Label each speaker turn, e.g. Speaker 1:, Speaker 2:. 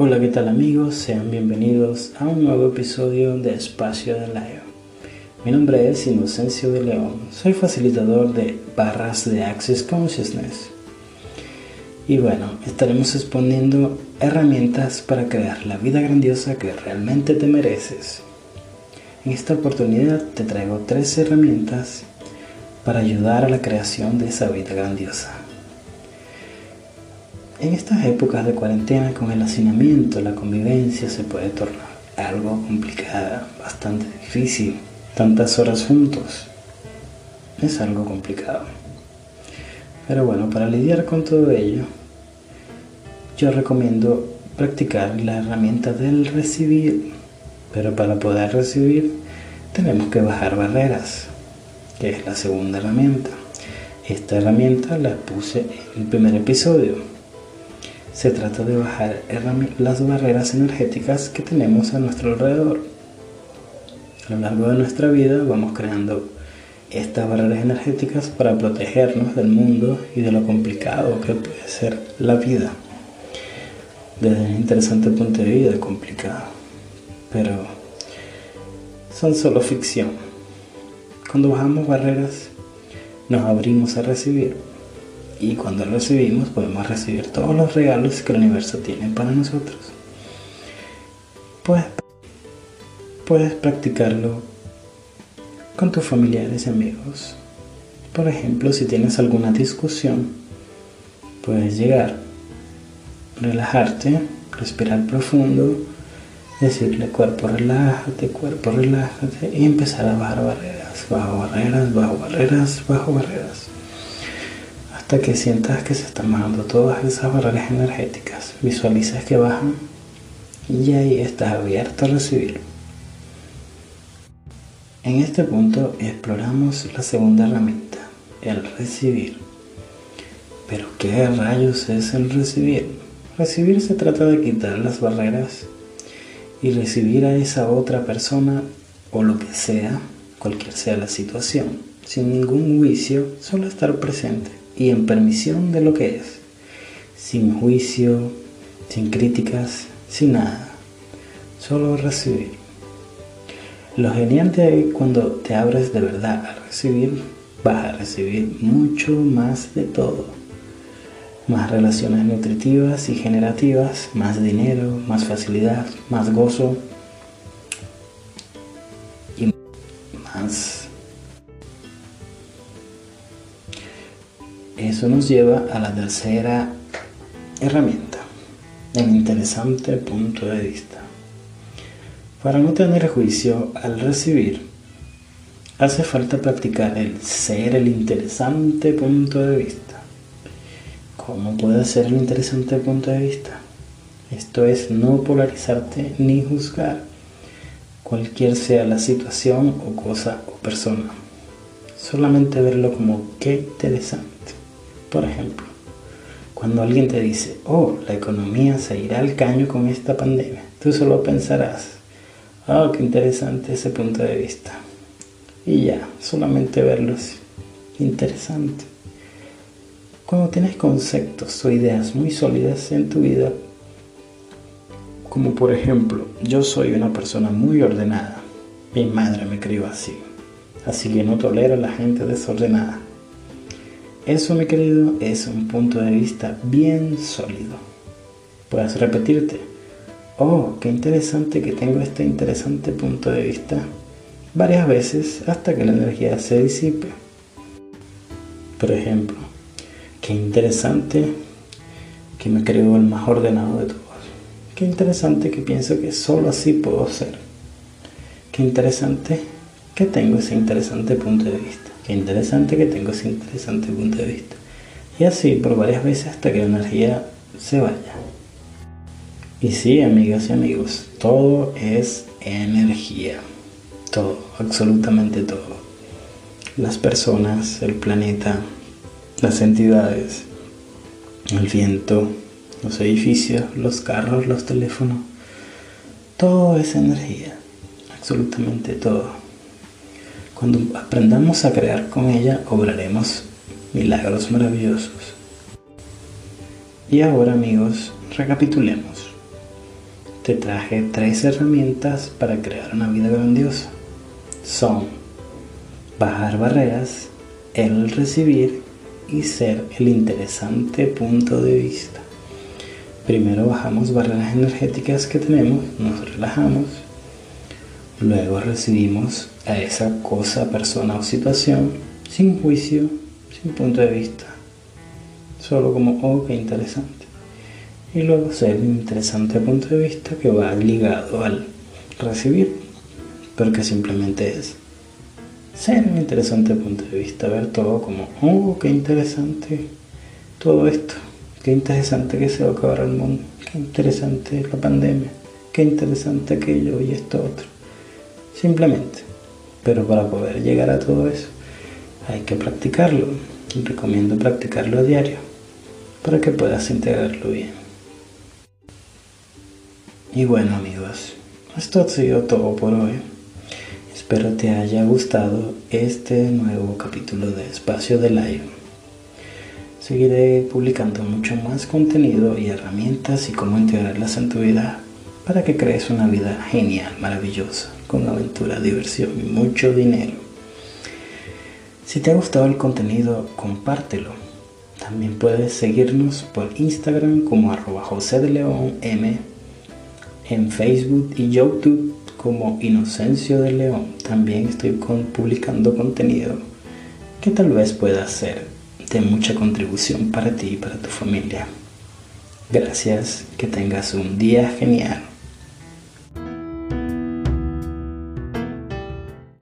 Speaker 1: Hola, ¿qué tal amigos? Sean bienvenidos a un nuevo episodio de Espacio de Leo. Mi nombre es Inocencio de León, soy facilitador de barras de Access Consciousness. Y bueno, estaremos exponiendo herramientas para crear la vida grandiosa que realmente te mereces. En esta oportunidad te traigo tres herramientas para ayudar a la creación de esa vida grandiosa. En estas épocas de cuarentena con el hacinamiento, la convivencia se puede tornar algo complicada, bastante difícil. Tantas horas juntos es algo complicado. Pero bueno, para lidiar con todo ello, yo recomiendo practicar la herramienta del recibir. Pero para poder recibir tenemos que bajar barreras, que es la segunda herramienta. Esta herramienta la puse en el primer episodio se trata de bajar las barreras energéticas que tenemos a nuestro alrededor. A lo largo de nuestra vida vamos creando estas barreras energéticas para protegernos del mundo y de lo complicado que puede ser la vida. Desde un interesante punto de vista complicado, pero son solo ficción. Cuando bajamos barreras, nos abrimos a recibir y cuando recibimos podemos recibir todos los regalos que el universo tiene para nosotros. Puedes, puedes practicarlo con tus familiares y amigos. Por ejemplo, si tienes alguna discusión, puedes llegar, relajarte, respirar profundo, decirle cuerpo relájate, cuerpo relájate y empezar a bajar barreras, bajo barreras, bajo barreras, bajo barreras hasta que sientas que se están bajando todas esas barreras energéticas. Visualizas que bajan y ahí estás abierto a recibir. En este punto exploramos la segunda herramienta, el recibir. Pero ¿qué rayos es el recibir? Recibir se trata de quitar las barreras y recibir a esa otra persona o lo que sea, cualquier sea la situación, sin ningún juicio, solo estar presente y en permisión de lo que es, sin juicio, sin críticas, sin nada, solo recibir. Lo genial de cuando te abres de verdad a recibir, vas a recibir mucho más de todo. Más relaciones nutritivas y generativas, más dinero, más facilidad, más gozo y más Eso nos lleva a la tercera herramienta, el interesante punto de vista. Para no tener juicio al recibir, hace falta practicar el ser el interesante punto de vista. ¿Cómo puede ser el interesante punto de vista? Esto es no polarizarte ni juzgar, cualquier sea la situación o cosa o persona. Solamente verlo como qué interesante. Por ejemplo, cuando alguien te dice, oh, la economía se irá al caño con esta pandemia, tú solo pensarás, oh, qué interesante ese punto de vista. Y ya, solamente verlo es interesante. Cuando tienes conceptos o ideas muy sólidas en tu vida, como por ejemplo, yo soy una persona muy ordenada, mi madre me crió así, así que no tolero a la gente desordenada. Eso, mi querido, es un punto de vista bien sólido. Puedes repetirte, oh, qué interesante que tengo este interesante punto de vista varias veces hasta que la energía se disipe. Por ejemplo, qué interesante que me creo el más ordenado de todos. Qué interesante que pienso que solo así puedo ser. Qué interesante que tengo ese interesante punto de vista. Interesante que tengo ese interesante punto de vista. Y así por varias veces hasta que la energía se vaya. Y sí, amigas y amigos, todo es energía. Todo, absolutamente todo. Las personas, el planeta, las entidades, el viento, los edificios, los carros, los teléfonos. Todo es energía. Absolutamente todo. Cuando aprendamos a crear con ella, obraremos milagros maravillosos. Y ahora amigos, recapitulemos. te traje tres herramientas para crear una vida grandiosa. Son bajar barreras, el recibir y ser el interesante punto de vista. Primero bajamos barreras energéticas que tenemos, nos relajamos, luego recibimos a esa cosa, persona o situación sin juicio, sin punto de vista, solo como, oh, qué interesante. Y luego ser el interesante punto de vista que va ligado al recibir, porque simplemente es ser un interesante punto de vista, ver todo como, oh, qué interesante todo esto, qué interesante que se va a acabar el mundo, qué interesante la pandemia, qué interesante aquello y esto otro. Simplemente. Pero para poder llegar a todo eso hay que practicarlo. Recomiendo practicarlo a diario para que puedas integrarlo bien. Y bueno amigos, esto ha sido todo por hoy. Espero te haya gustado este nuevo capítulo de Espacio de Live. Seguiré publicando mucho más contenido y herramientas y cómo integrarlas en tu vida para que crees una vida genial, maravillosa, con aventura, diversión y mucho dinero. Si te ha gustado el contenido, compártelo. También puedes seguirnos por Instagram como arroba José de León M, en Facebook y YouTube como Inocencio de León. También estoy publicando contenido que tal vez pueda ser de mucha contribución para ti y para tu familia. Gracias, que tengas un día genial.